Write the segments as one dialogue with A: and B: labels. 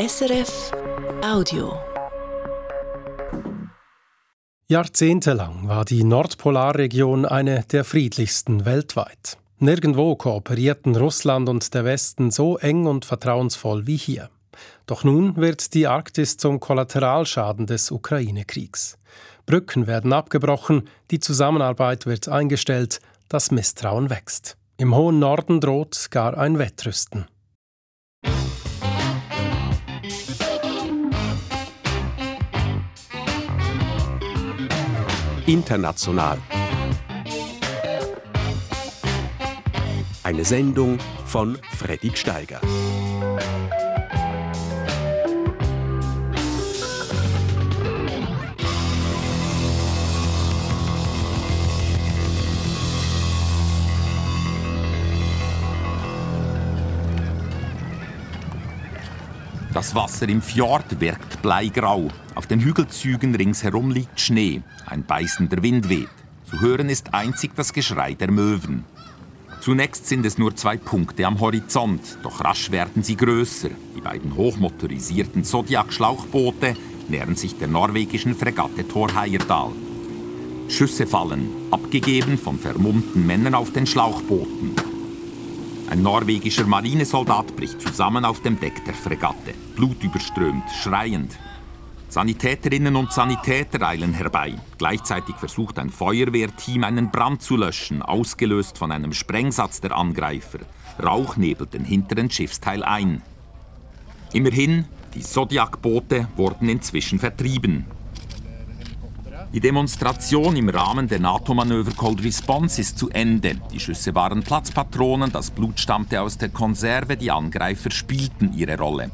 A: SRF Audio.
B: Jahrzehntelang war die Nordpolarregion eine der friedlichsten weltweit. Nirgendwo kooperierten Russland und der Westen so eng und vertrauensvoll wie hier. Doch nun wird die Arktis zum Kollateralschaden des Ukraine-Kriegs. Brücken werden abgebrochen, die Zusammenarbeit wird eingestellt, das Misstrauen wächst. Im hohen Norden droht gar ein Wettrüsten.
C: International. Eine Sendung von Freddy Steiger.
D: Das Wasser im Fjord wirkt bleigrau. Auf den Hügelzügen ringsherum liegt Schnee. Ein beißender Wind weht. Zu hören ist einzig das Geschrei der Möwen. Zunächst sind es nur zwei Punkte am Horizont, doch rasch werden sie größer. Die beiden hochmotorisierten Zodiac-Schlauchboote nähern sich der norwegischen Fregatte Thor Heyerdahl. Schüsse fallen, abgegeben von vermummten Männern auf den Schlauchbooten. Ein norwegischer Marinesoldat bricht zusammen auf dem Deck der Fregatte, blutüberströmt, schreiend. Sanitäterinnen und Sanitäter eilen herbei. Gleichzeitig versucht ein Feuerwehrteam einen Brand zu löschen, ausgelöst von einem Sprengsatz der Angreifer. Rauch nebelt den hinteren Schiffsteil ein. Immerhin, die Zodiac-Boote wurden inzwischen vertrieben. Die Demonstration im Rahmen der NATO-Manöver Cold Response ist zu Ende. Die Schüsse waren Platzpatronen, das Blut stammte aus der Konserve, die Angreifer spielten ihre Rolle.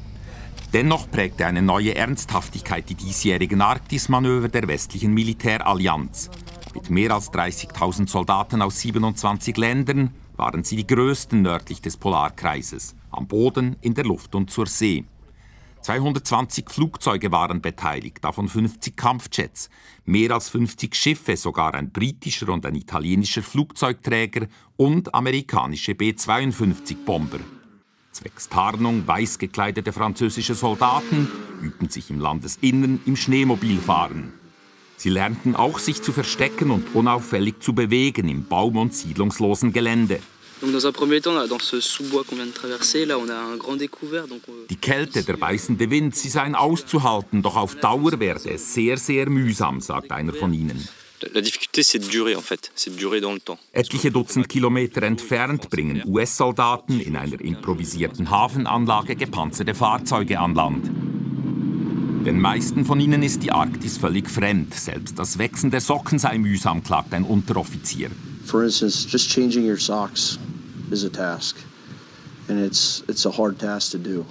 D: Dennoch prägte eine neue Ernsthaftigkeit die diesjährigen Arktismanöver der westlichen Militärallianz. Mit mehr als 30.000 Soldaten aus 27 Ländern waren sie die größten nördlich des Polarkreises, am Boden, in der Luft und zur See. 220 Flugzeuge waren beteiligt, davon 50 Kampfjets, mehr als 50 Schiffe, sogar ein britischer und ein italienischer Flugzeugträger und amerikanische B-52-Bomber. Zwecks Tarnung weiß gekleidete französische Soldaten übten sich im Landesinnern im Schneemobilfahren. Sie lernten auch, sich zu verstecken und unauffällig zu bewegen im baum- und siedlungslosen Gelände. Die Kälte, der beißende Wind, sie seien auszuhalten, doch auf Dauer werde es sehr, sehr mühsam, sagt einer von ihnen. Etliche Dutzend Kilometer entfernt bringen US-Soldaten in einer improvisierten Hafenanlage gepanzerte Fahrzeuge an Land. Den meisten von ihnen ist die Arktis völlig fremd. Selbst das Wechseln der Socken sei mühsam, klagt ein Unteroffizier.
E: For instance, just changing your socks is a task. And it's, it's a hard task to do.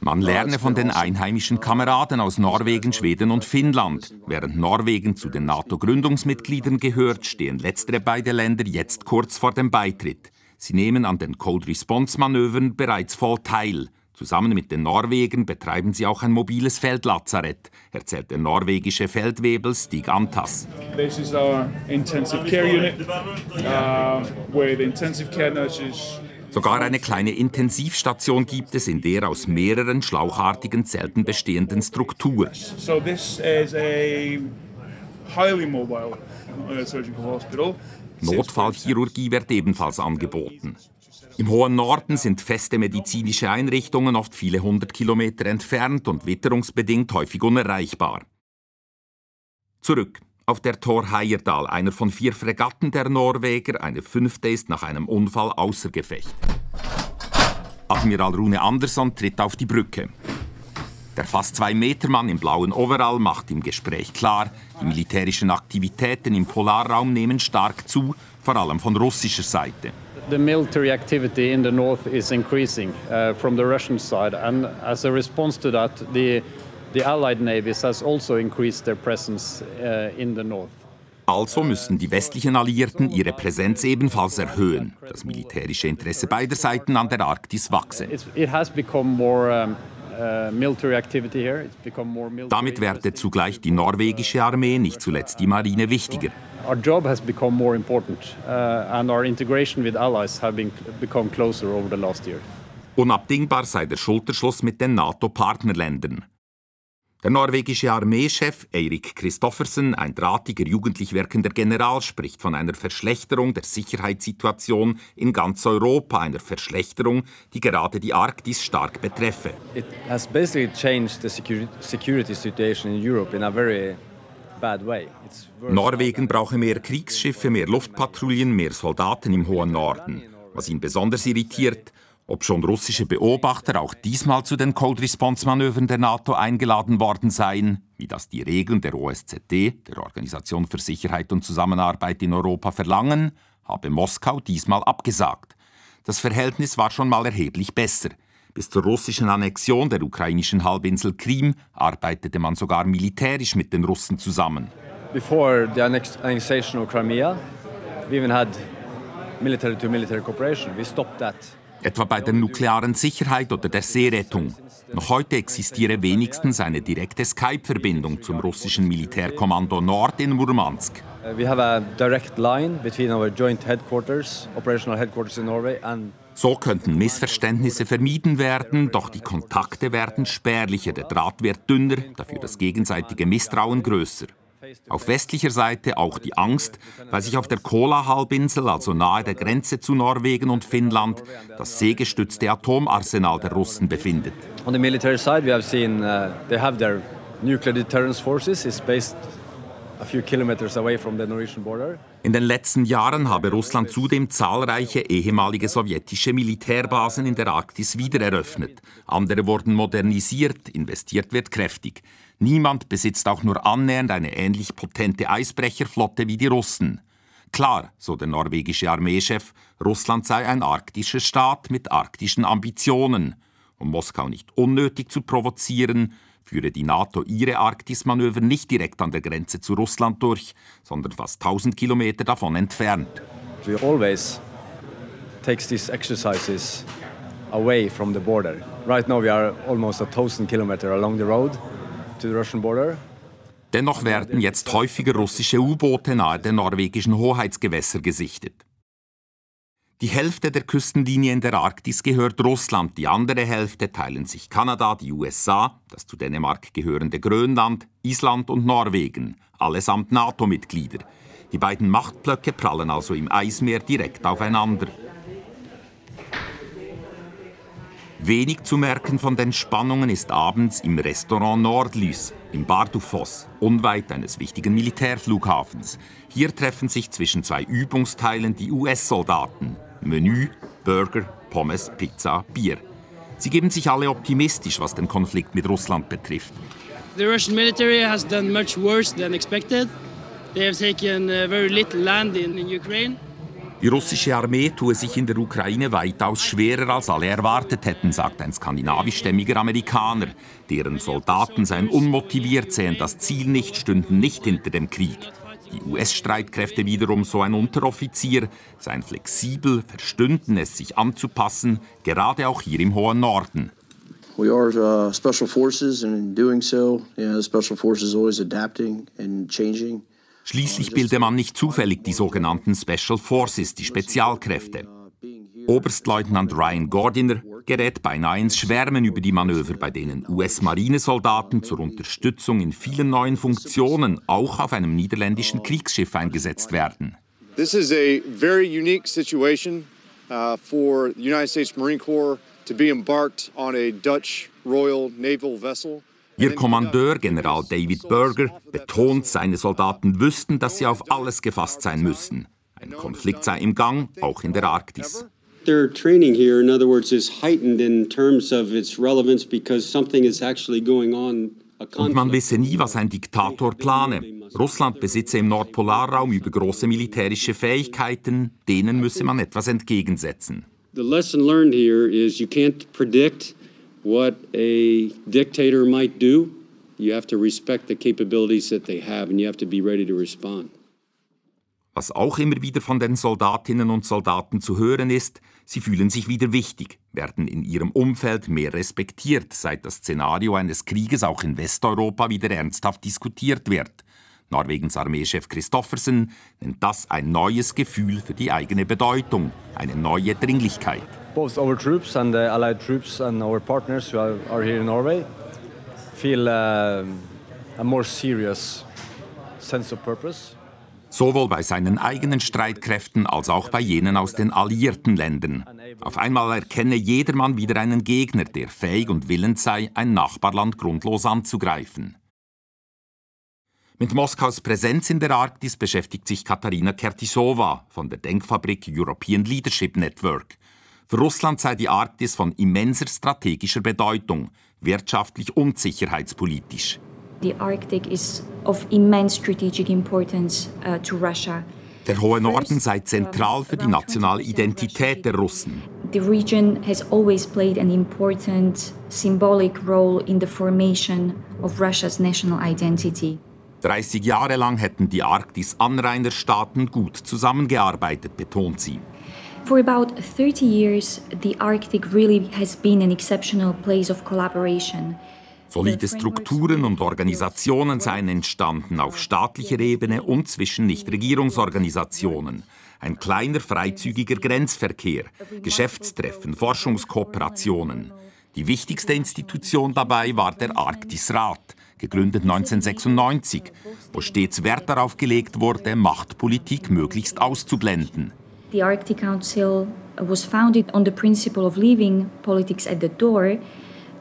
D: Man lerne von den einheimischen Kameraden aus Norwegen, Schweden und Finnland. Während Norwegen zu den NATO-Gründungsmitgliedern gehört, stehen letztere beide Länder jetzt kurz vor dem Beitritt. Sie nehmen an den Cold Response-Manövern bereits voll teil. Zusammen mit den Norwegen betreiben sie auch ein mobiles Feldlazarett, erzählt der norwegische Feldwebel Stig Antas.
F: This is our intensive care unit, uh, where the intensive care nurses
D: Sogar eine kleine Intensivstation gibt es, in der aus mehreren schlauchartigen Zelten bestehenden Struktur.
F: So this is a highly mobile uh, surgical hospital.
D: Notfallchirurgie wird ebenfalls angeboten. Im hohen Norden sind feste medizinische Einrichtungen oft viele hundert Kilometer entfernt und witterungsbedingt häufig unerreichbar. Zurück auf der Thor Heyerdahl, einer von vier Fregatten der Norweger, eine fünfte ist nach einem Unfall außer Gefecht. Admiral Rune Andersson tritt auf die Brücke. Der fast zwei Meter Mann im blauen Overall macht im Gespräch klar, die militärischen Aktivitäten im Polarraum nehmen stark zu, vor allem von russischer Seite.
G: The military activity in the north is increasing uh, from the Russian side, and as a response to that, the the Allied navies has also increased their presence uh, in the north.
D: Also müssen die westlichen Alliierten ihre Präsenz ebenfalls erhöhen. Das militärische Interesse beider Seiten an der Arktis wachse. Damit werde zugleich die norwegische Armee, nicht zuletzt die Marine, wichtiger.
G: Our job has become more important uh, and our integration with allies have been, become closer over the last year.
D: Unabdingbar sei der Schulterschluss mit den NATO-Partnerländern. Der norwegische Armeechef Eirik Christoffersen, ein drahtiger, jugendlich wirkender General, spricht von einer Verschlechterung der Sicherheitssituation in ganz Europa, einer Verschlechterung, die gerade die Arktis stark betreffe.
H: It has basically changed the security situation in Europe in a very.
D: Norwegen brauche mehr Kriegsschiffe, mehr Luftpatrouillen, mehr Soldaten im hohen Norden. Was ihn besonders irritiert, ob schon russische Beobachter auch diesmal zu den Cold Response Manövern der NATO eingeladen worden seien, wie das die Regeln der OSZE, der Organisation für Sicherheit und Zusammenarbeit in Europa, verlangen, habe Moskau diesmal abgesagt. Das Verhältnis war schon mal erheblich besser. Bis zur russischen Annexion der ukrainischen Halbinsel Krim arbeitete man sogar militärisch mit den Russen zusammen.
H: Before the annexation of Crimea, we even had military-to-military -military cooperation. We stopped that
D: etwa bei der nuklearen Sicherheit oder der Seerettung. Noch heute existiere wenigstens eine direkte Skype-Verbindung zum russischen Militärkommando Nord in Murmansk.
H: Uh, we have a direct line between our joint headquarters, operational headquarters in Norway and
D: so könnten Missverständnisse vermieden werden, doch die Kontakte werden spärlicher, der Draht wird dünner, dafür das gegenseitige Misstrauen größer. Auf westlicher Seite auch die Angst, weil sich auf der Kola-Halbinsel, also nahe der Grenze zu Norwegen und Finnland, das seegestützte Atomarsenal der Russen befindet.
H: On the military side, we have seen uh, they have their nuclear deterrence forces is based a few kilometers away from the Norwegian border.
D: In den letzten Jahren habe Russland zudem zahlreiche ehemalige sowjetische Militärbasen in der Arktis wiedereröffnet. Andere wurden modernisiert, investiert wird kräftig. Niemand besitzt auch nur annähernd eine ähnlich potente Eisbrecherflotte wie die Russen. Klar, so der norwegische Armeechef, Russland sei ein arktischer Staat mit arktischen Ambitionen. Um Moskau nicht unnötig zu provozieren, führe die NATO ihre Arktismanöver nicht direkt an der Grenze zu Russland durch, sondern fast 1000 Kilometer davon entfernt.
H: We always takes these exercises away from the border. Right now we are almost a thousand kilometers along the road to the Russian border.
D: Dennoch werden jetzt häufiger russische U-Boote nahe der norwegischen Hoheitsgewässer gesichtet. Die Hälfte der Küstenlinie in der Arktis gehört Russland, die andere Hälfte teilen sich Kanada, die USA, das zu Dänemark gehörende Grönland, Island und Norwegen, allesamt NATO-Mitglieder. Die beiden Machtblöcke prallen also im Eismeer direkt aufeinander. Wenig zu merken von den Spannungen ist abends im Restaurant Nordlys im Bardufoss, unweit eines wichtigen Militärflughafens. Hier treffen sich zwischen zwei Übungsteilen die US-Soldaten. Menü, Burger, Pommes, Pizza, Bier. Sie geben sich alle optimistisch, was den Konflikt mit Russland betrifft.
I: The Russian military has done much worse than expected. They have taken uh, very little land in, in Ukraine.
D: Die russische Armee tue sich in der Ukraine weitaus schwerer, als alle erwartet hätten, sagt ein skandinavischstämmiger Amerikaner. Deren Soldaten seien unmotiviert, sehen das Ziel nicht, stünden nicht hinter dem Krieg. Die US-Streitkräfte wiederum, so ein Unteroffizier, seien flexibel, verstünden es, sich anzupassen, gerade auch hier im hohen Norden.
E: We are uh, special forces, and in doing so, you know, the special forces always adapting and changing.
D: Schließlich bilde man nicht zufällig die sogenannten Special Forces, die Spezialkräfte. Oberstleutnant Ryan Gordiner gerät beinahe ins Schwärmen über die Manöver, bei denen US-Marinesoldaten zur Unterstützung in vielen neuen Funktionen auch auf einem niederländischen Kriegsschiff eingesetzt werden.
J: This is a very unique situation uh, for the United States Marine Corps to be embarked on a Dutch Royal Naval vessel.
D: Ihr Kommandeur, General David Berger, betont, seine Soldaten wüssten, dass sie auf alles gefasst sein müssen. Ein Konflikt sei im Gang, auch in der Arktis.
K: Their training here, in other words, is heightened in terms of its relevance because something is actually going on.
D: Und man wisse nie, was ein Diktator plane. Russland besitze im Nordpolarraum übergroße militärische Fähigkeiten, denen müsse man etwas entgegensetzen.
K: The lesson learned here is you can't predict what a dictator might do, you have to respect the capabilities that they have and you have to be ready to respond.
D: Was auch immer wieder von den Soldatinnen und Soldaten zu hören ist, sie fühlen sich wieder wichtig, werden in ihrem Umfeld mehr respektiert, seit das Szenario eines Krieges auch in Westeuropa wieder ernsthaft diskutiert wird. Norwegens Armeechef Christoffersen nennt das ein neues Gefühl für die eigene Bedeutung, eine neue Dringlichkeit.
H: both our troops and the allied troops and our partners who are, here in Norway feel uh, a more serious sense of purpose.
D: Sowohl bei seinen eigenen Streitkräften als auch bei jenen aus den alliierten Ländern. Auf einmal erkenne jedermann wieder einen Gegner, der fähig und willens sei, ein Nachbarland grundlos anzugreifen. Mit Moskaus Präsenz in der Arktis beschäftigt sich Katharina Kertisova von der Denkfabrik European Leadership Network. Für Russland sei die Arktis von immenser strategischer Bedeutung, wirtschaftlich und sicherheitspolitisch.
L: The Arctic is of immense strategic importance uh, to Russia.
D: Der hohe Norden sei zentral für die nationale Identität der Russen.
L: The region has always played an important symbolic role in the formation of Russia's national identity.
D: 30 Jahre lang hätten die Arktis-Anrainerstaaten gut zusammengearbeitet, betont sie.
L: For about 30 years, the Arctic really has been an exceptional place of collaboration.
D: Solide Strukturen und Organisationen seien entstanden auf staatlicher Ebene und zwischen Nichtregierungsorganisationen. Ein kleiner freizügiger Grenzverkehr, Geschäftstreffen, Forschungskooperationen. Die wichtigste Institution dabei war der Arktisrat, gegründet 1996, wo stets Wert darauf gelegt wurde, Machtpolitik möglichst auszublenden.
L: The Arctic Council was founded on the principle of leaving politics at the door.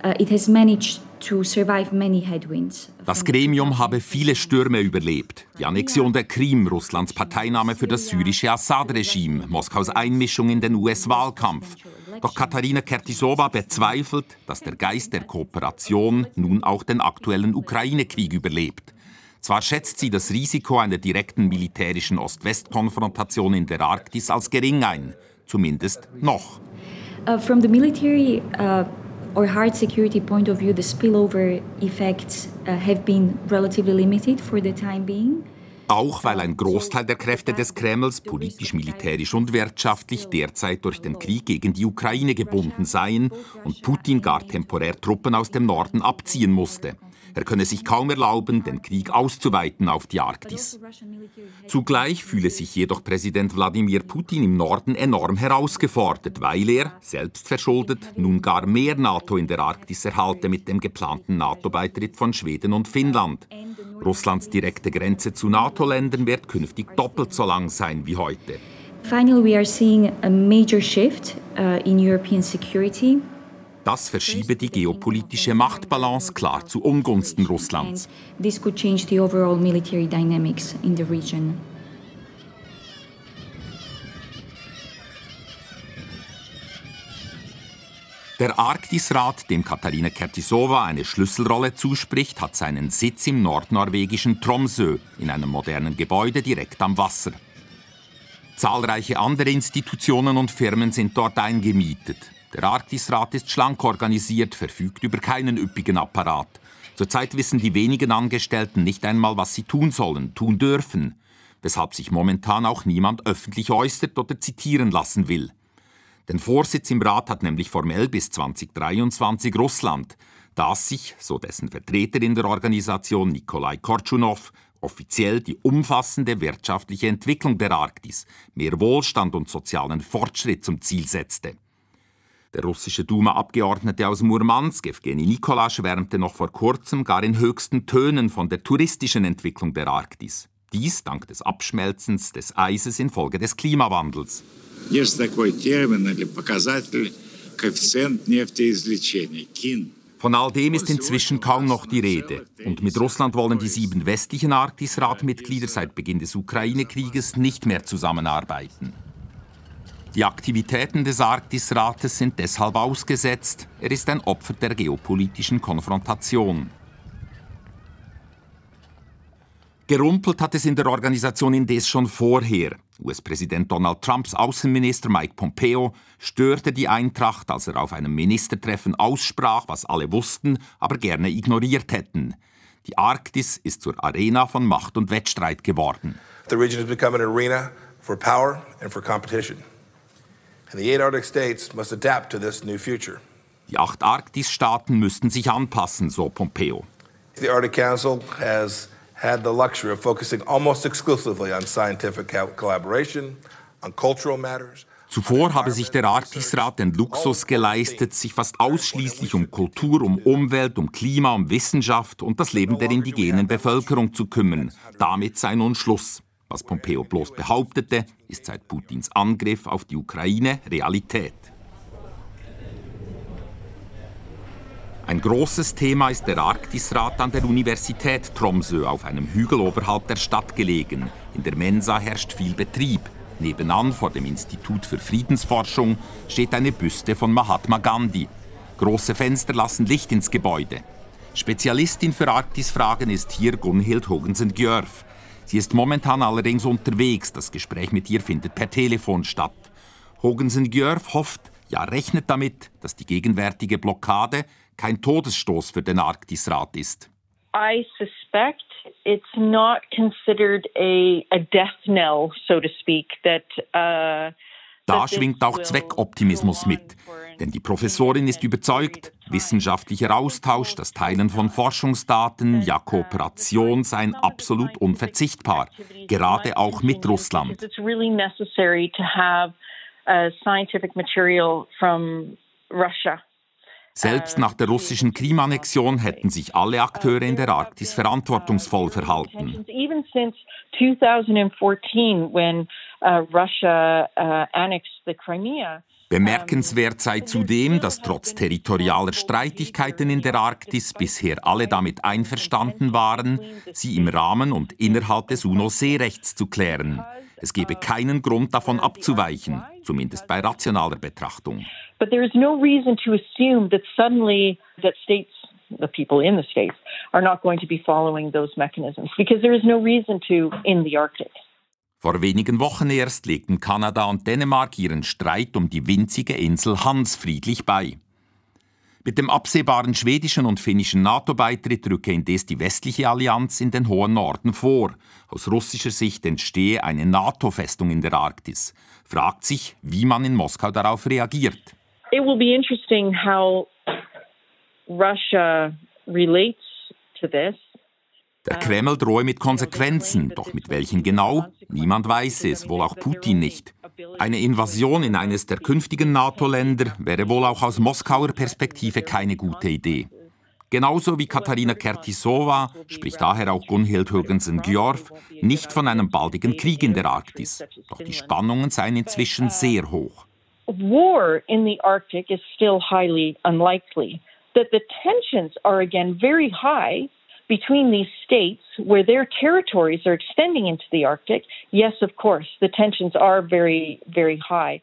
L: Uh, it has managed to survive many headwinds.
D: Das Gremium habe viele Stürme überlebt. Die Annexion der Krim, Russlands Parteinahme für das syrische Assad-Regime, Moskaus Einmischung in den US-Wahlkampf. Doch Katharina Kertisova bezweifelt, dass der Geist der Kooperation nun auch den aktuellen Ukraine-Krieg überlebt. Zwar schätzt sie das Risiko einer direkten militärischen Ost-West-Konfrontation in der Arktis als gering ein, zumindest noch.
L: Uh, from the military uh, or hard security point of view, the spillover effects uh, have been relatively limited for the time being.
D: Auch weil ein Großteil der Kräfte des Kremls, politisch, militärisch und wirtschaftlich, derzeit durch den Krieg gegen die Ukraine gebunden seien und Putin gar temporär Truppen aus dem Norden abziehen musste. Er könne sich kaum erlauben, den Krieg auszuweiten auf die Arktis. Zugleich fühle sich jedoch Präsident Wladimir Putin im Norden enorm herausgefordert, weil er, selbst verschuldet, nun gar mehr NATO in der Arktis erhalte mit dem geplanten NATO-Beitritt von Schweden und Finnland. Russlands direkte Grenze zu NATO-Ländern wird künftig doppelt so lang sein wie heute.
L: Finally, we are seeing a major shift uh, in European security.
D: Das verschiebe die geopolitische Machtbalance klar zu Ungunsten Russlands.
L: This could change the overall military dynamics in the region.
D: Der Arktisrat, dem Katharina Kertisova eine Schlüsselrolle zuspricht, hat seinen Sitz im nordnorwegischen Tromsø in einem modernen Gebäude direkt am Wasser. Zahlreiche andere Institutionen und Firmen sind dort eingemietet. Der Arktisrat ist schlank organisiert, verfügt über keinen üppigen Apparat. Zurzeit wissen die wenigen Angestellten nicht einmal, was sie tun sollen, tun dürfen, weshalb sich momentan auch niemand öffentlich äußert oder zitieren lassen will. Den Vorsitz im Rat hat nämlich formell bis 2023 Russland, das sich, so dessen Vertreter in der Organisation Nikolai Kortschunow, offiziell die umfassende wirtschaftliche Entwicklung der Arktis, mehr Wohlstand und sozialen Fortschritt zum Ziel setzte. Der russische Duma-Abgeordnete aus Murmansk, Evgeny Nikola, schwärmte noch vor kurzem gar in höchsten Tönen von der touristischen Entwicklung der Arktis. Dies dank des Abschmelzens des Eises infolge des Klimawandels.
M: Есть такой термин или показатель коэффициент нефтеизвлечения, КИН.
D: Von all dem ist inzwischen kaum noch die Rede. Und mit Russland wollen die sieben westlichen Arktisratmitglieder seit Beginn des Ukraine-Krieges nicht mehr zusammenarbeiten. Die Aktivitäten des Arktisrates sind deshalb ausgesetzt. Er ist ein Opfer der geopolitischen Konfrontation. Gerumpelt hat es in der Organisation indes schon vorher. US-Präsident Donald Trumps Außenminister Mike Pompeo störte die Eintracht, als er auf einem Ministertreffen aussprach, was alle wussten, aber gerne ignoriert hätten. Die Arktis ist zur Arena von Macht und Wettstreit geworden.
N: The region has become an arena for power and for competition.
D: Die acht Arktisstaaten müssten sich anpassen, so Pompeo.
N: The Arctic Council has had the luxury of focusing almost exclusively on scientific collaboration, on cultural matters.
D: Zuvor habe sich der Arktisrat den Luxus geleistet, sich fast ausschließlich um Kultur, um Umwelt, um Klima, um Wissenschaft und das Leben der indigenen Bevölkerung zu kümmern. Damit sei nun Schluss. Was Pompeo bloß behauptete, ist seit Putins Angriff auf die Ukraine Realität. Ein großes Thema ist der Arktisrat an der Universität Tromsø auf einem Hügel oberhalb der Stadt gelegen. In der Mensa herrscht viel Betrieb. Nebenan vor dem Institut für Friedensforschung steht eine Büste von Mahatma Gandhi. Große Fenster lassen Licht ins Gebäude. Spezialistin für Arktisfragen ist hier Gunhild Hogensen-Gjörf. Sie ist momentan allerdings unterwegs. Das Gespräch mit ihr findet per Telefon statt. Hogensen-Gjörf hofft, ja rechnet damit, dass die gegenwärtige Blockade kein Todesstoß für den Arktisrat ist.
O: I suspect it's not considered a, a death knell, so to speak, that uh,
D: da schwingt auch Zweckoptimismus mit. Denn die Professorin ist überzeugt, wissenschaftlicher Austausch, das Teilen von Forschungsdaten, ja Kooperation seien absolut unverzichtbar, gerade auch mit Russland.
O: Russia
D: selbst nach der russischen Krimannexion hätten sich alle Akteure in der Arktis verantwortungsvoll verhalten.
O: Even since 2014 when Russia annexed the Crimea
D: Bemerkenswert sei zudem, dass trotz territorialer Streitigkeiten in der Arktis bisher alle damit einverstanden waren, sie im Rahmen und innerhalb des UNO-Seerechts zu klären. Es gebe keinen Grund davon abzuweichen, zumindest bei rationaler Betrachtung.
O: But there is no reason to assume that suddenly that states the people in the states are not going to be following those mechanisms because there is no reason to in the Arctic.
D: Vor wenigen Wochen erst legten Kanada und Dänemark ihren Streit um die winzige Insel Hans friedlich bei. Mit dem absehbaren schwedischen und finnischen NATO-Beitritt rücke indes die westliche Allianz in den hohen Norden vor. Aus russischer Sicht entstehe eine NATO-Festung in der Arktis. Fragt sich, wie man in Moskau darauf reagiert.
O: It will be interesting how Russia relates to this.
D: Der Kreml drohe mit Konsequenzen, doch mit welchen genau? Niemand weiß es, wohl auch Putin nicht. Eine Invasion in eines der künftigen NATO-Länder wäre wohl auch aus Moskauer Perspektive keine gute Idee. Genauso wie Katharina Kertisova spricht daher auch Gunhild Högensen-Gjorf nicht von einem baldigen Krieg in der Arktis. Doch die Spannungen seien inzwischen sehr hoch.
O: War in the Arctic is still highly unlikely. That the tensions are again very high between these states where their territories are extending into the Arctic, yes, of course, the tensions are very, very high.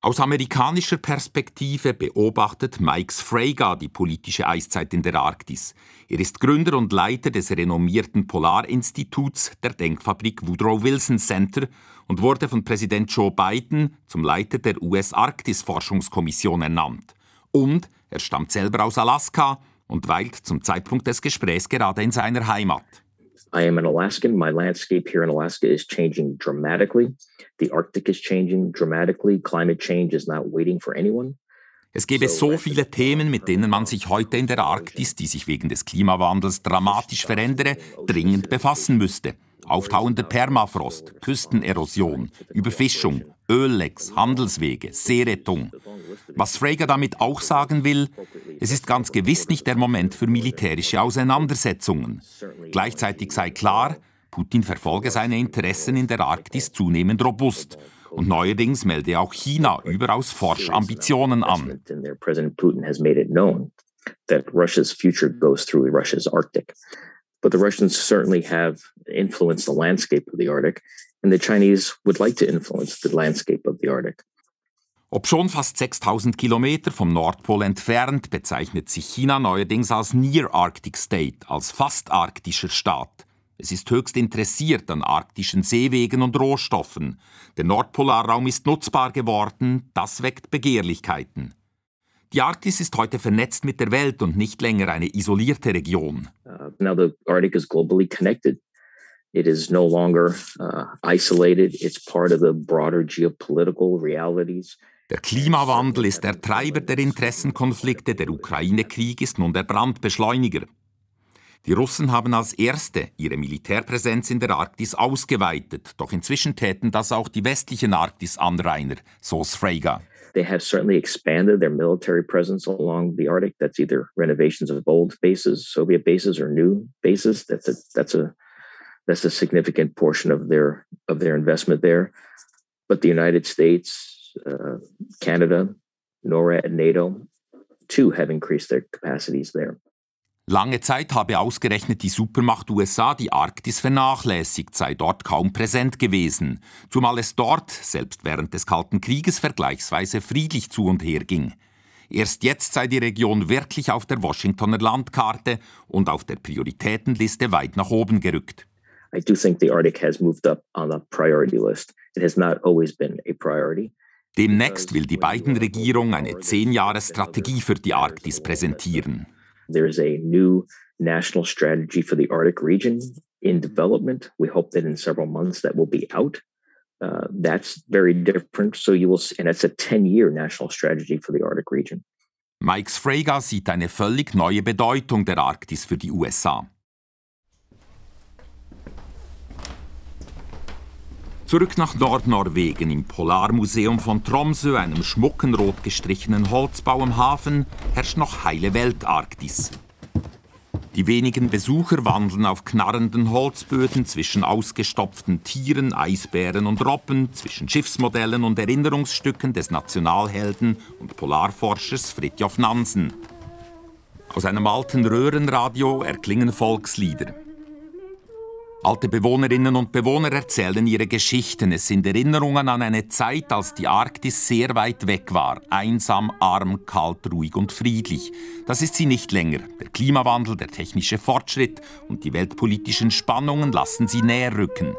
D: Aus amerikanischer Perspektive beobachtet Mike Freyga die politische Eiszeit in der Arktis. Er ist Gründer und Leiter des renommierten Polarinstituts der Denkfabrik Woodrow Wilson Center und wurde von Präsident Joe Biden zum Leiter der US-Arktis-Forschungskommission ernannt. Und er stammt selber aus Alaska und weilt zum Zeitpunkt des Gesprächs gerade in seiner Heimat.
P: I am an Alaskan. My landscape here in Alaska is changing dramatically. The Arctic is changing dramatically. Climate change is not waiting for anyone.
D: Es gäbe so viele Themen, mit denen man sich heute in der Arktis, die sich wegen des Klimawandels dramatisch verändere, dringend befassen müsste. Auftauender Permafrost, Küstenerosion, Überfischung, Öllecks, Handelswege, Seerettung. Was Frager damit auch sagen will, es ist ganz gewiss nicht der Moment für militärische Auseinandersetzungen. Gleichzeitig sei klar, Putin verfolge seine Interessen in der Arktis zunehmend robust. Und neuerdings melde auch China überaus forsch Ambitionen an.
P: that Russia's future goes through Russia's Arctic. But the Russians certainly have influenced the landscape of the Arctic, and the Chinese would like to influence the landscape of the Arctic.
D: Ob schon fast 6000 Kilometer vom Nordpol entfernt, bezeichnet sich China neuerdings als Near Arctic State, als fast arktischer Staat. Es ist höchst interessiert an arktischen Seewegen und Rohstoffen. Der Nordpolarraum ist nutzbar geworden, das weckt Begehrlichkeiten. Die Arktis ist heute vernetzt mit der Welt und nicht länger eine isolierte Region.
P: Uh, now the Arctic is globally connected. It is no longer uh, isolated. It's part of the broader geopolitical realities.
D: Der Klimawandel ist der Treiber der Interessenkonflikte, der Ukraine-Krieg ist nun der Brandbeschleuniger. Die Russen haben als erste ihre Militärpräsenz in der Arktis ausgeweitet, doch inzwischen täten das auch die westlichen Arktis-Anrainer, so Sfraga.
P: They have certainly expanded their military presence along the Arctic. That's either renovations of old bases, Soviet bases, or new bases. That's a that's a that's a significant portion of their of their investment there. But the United States, uh, Canada, NORAD, and NATO, too, have increased their capacities there.
D: Lange Zeit habe ausgerechnet die Supermacht USA die Arktis vernachlässigt, sei dort kaum präsent gewesen, zumal es dort, selbst während des Kalten Krieges, vergleichsweise friedlich zu und her ging. Erst jetzt sei die Region wirklich auf der Washingtoner Landkarte und auf der Prioritätenliste weit nach oben gerückt.
P: I do think the Arctic has moved up on the priority list. It has not always been a priority.
D: Demnächst will die Biden-Regierung eine Zehn-Jahres-Strategie für die Arktis präsentieren.
P: There's a new national strategy for the Arctic region in development. We hope that in several months that will be out. Uh, that's very different. So you will, and it's a 10-year national strategy for the Arctic region.
D: Mike Sfraga sieht eine völlig neue Bedeutung der Arktis für die USA. Zurück nach Nordnorwegen im Polarmuseum von Tromsø, einem schmucken rot gestrichenen Holzbau am Hafen, herrscht noch heile Welt Arktis. Die wenigen Besucher wandeln auf knarrenden Holzböden zwischen ausgestopften Tieren, Eisbären und Robben, zwischen Schiffsmodellen und Erinnerungsstücken des Nationalhelden und Polarforschers Fridtjof Nansen. Aus einem alten Röhrenradio erklingen Volkslieder. Alte Bewohnerinnen und Bewohner erzählen ihre Geschichten. Es sind Erinnerungen an eine Zeit, als die Arktis sehr weit weg war. Einsam, arm, kalt, ruhig und friedlich. Das ist sie nicht länger. Der Klimawandel, der technische Fortschritt und die weltpolitischen Spannungen lassen sie näher rücken.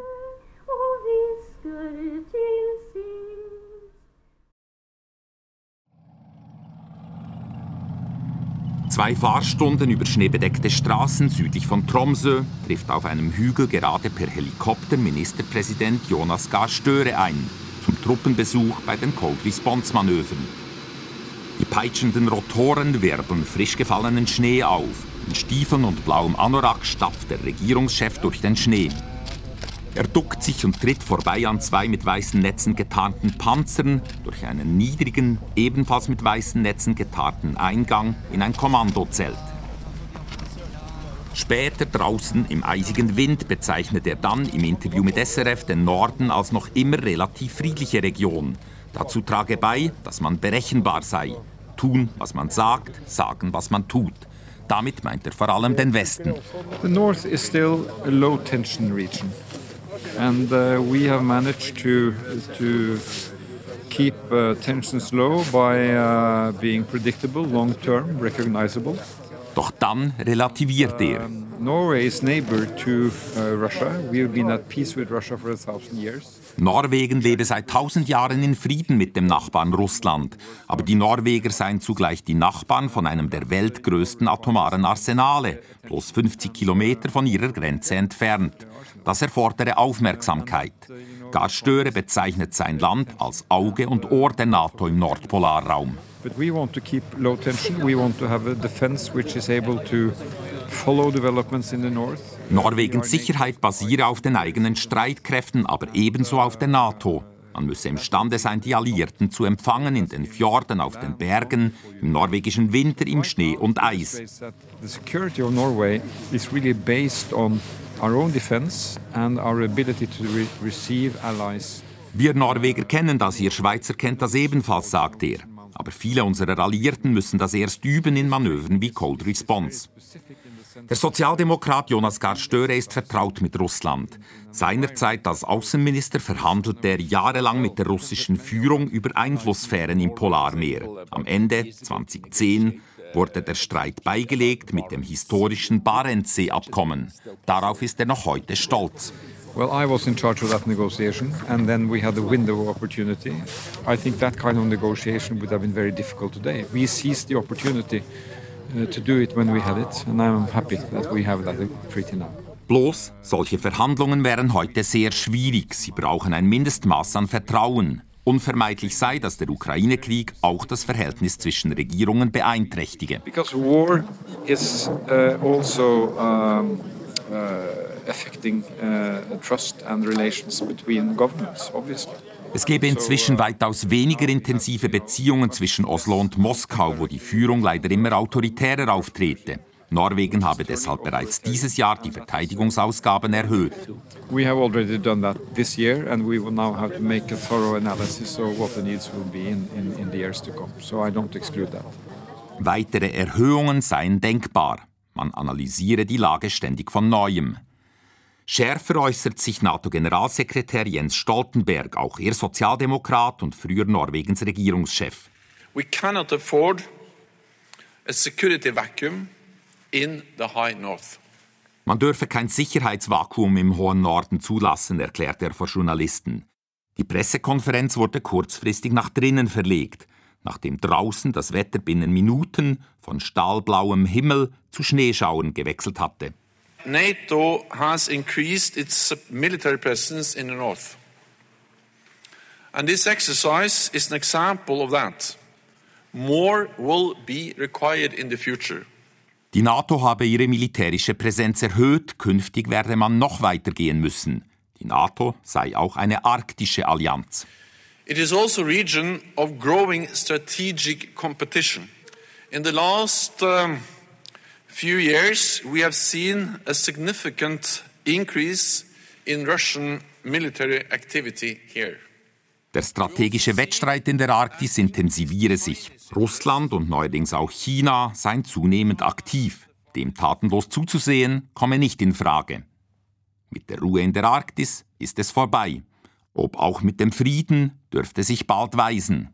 D: Zwei Fahrstunden über schneebedeckte Straßen südlich von Tromsø trifft auf einem Hügel gerade per Helikopter Ministerpräsident Jonas Gahr Störe ein, zum Truppenbesuch bei den Cold Response Manövern. Die peitschenden Rotoren wirbeln frisch gefallenen Schnee auf. In Stiefeln und blauem Anorak stapft der Regierungschef durch den Schnee. Er duckt sich und tritt vorbei an zwei mit weißen Netzen getarnten Panzern durch einen niedrigen, ebenfalls mit weißen Netzen getarnten Eingang in ein Kommandozelt. Später draußen im eisigen Wind bezeichnet er dann im Interview mit SRF den Norden als noch immer relativ friedliche Region. Dazu trage bei, dass man berechenbar sei. Tun, was man sagt, sagen, was man tut. Damit meint er vor allem den Westen.
Q: The North is still a low tension region. And uh, we have managed to to keep uh, tensions low by uh, being predictable, long term, recognizable.
D: Doch dann relativiert er. Um,
Q: Norway is neighbor to uh, Russia. We have been at peace with Russia for a thousand years.
D: Norwegen lebe seit tausend Jahren in Frieden mit dem Nachbarn Russland. Aber die Norweger seien zugleich die Nachbarn von einem der weltgrößten atomaren Arsenale, bloß 50 Kilometer von ihrer Grenze entfernt. Das erfordere Aufmerksamkeit. Gar Störe bezeichnet sein Land als Auge und Ohr der NATO im Nordpolarraum.
Q: But we want to keep low tension. We want to have a defense which is able to
D: Norwegens Sicherheit basiere auf den eigenen Streitkräften, aber ebenso auf der NATO. Man müsse imstande sein, die Alliierten zu empfangen in den Fjorden, auf den Bergen, im norwegischen Winter, im Schnee und Eis. Wir Norweger kennen das, ihr Schweizer kennt das ebenfalls, sagt er. Aber viele unserer Alliierten müssen das erst üben in Manövern wie Cold Response. Der Sozialdemokrat Jonas Gahr Störe ist vertraut mit Russland. Seinerzeit als Außenminister verhandelte er jahrelang mit der russischen Führung über Einflusssphären im Polarmeer. Am Ende, 2010, wurde der Streit beigelegt mit dem historischen Barentssee-Abkommen. Darauf ist er noch heute stolz.
Q: Well, I was in charge of that negotiation, and then we had a window of opportunity. I think that kind of negotiation would have been very difficult today. We seized the opportunity to do it when we had it, and I'm happy that we have that treaty now.
D: Bloß, solche Verhandlungen wären heute sehr schwierig. Sie brauchen ein Mindestmaß an Vertrauen. Unvermeidlich sei, dass der Ukraine-Krieg auch das Verhältnis zwischen Regierungen beeinträchtige.
Q: Because war is uh, also um, uh, affecting uh, trust and relations between governments, obviously.
D: Es gäbe inzwischen weitaus weniger intensive Beziehungen zwischen Oslo und Moskau, wo die Führung leider immer autoritärer auftrete. Norwegen habe deshalb bereits dieses Jahr die Verteidigungsausgaben erhöht.
Q: We have already done that this year and we will now have to make a thorough analysis of what the needs will be in, in, in the years to come. So I don't exclude that.
D: Weitere Erhöhungen seien denkbar. Man analysiere die Lage ständig von neuem. Schärfer äußert sich NATO-Generalsekretär Jens Stoltenberg, auch er Sozialdemokrat und früher Norwegens Regierungschef.
R: We cannot afford a security vacuum in the high north.
D: Man dürfe kein Sicherheitsvakuum im hohen Norden zulassen, erklärte er vor Journalisten. Die Pressekonferenz wurde kurzfristig nach drinnen verlegt, nachdem draußen das Wetter binnen Minuten von stahlblauem Himmel zu Schneeschauern gewechselt hatte.
R: NATO has increased its military presence in the north. And this exercise is an example of that. More will be required in the future.
D: Die NATO habe ihre militärische Präsenz erhöht, künftig werde man noch weiter gehen müssen. Die NATO sei auch eine arktische Allianz.
R: It is also a region of growing strategic competition. In the last um, few years, we have seen a significant increase in Russian military activity here.
D: Der strategische Wettstreit in der Arktis intensiviere sich. Russland und neuerdings auch China seien zunehmend aktiv. Dem tatenlos zuzusehen, komme nicht in Frage. Mit der Ruhe in der Arktis ist es vorbei. Ob auch mit dem Frieden dürfte sich bald weisen.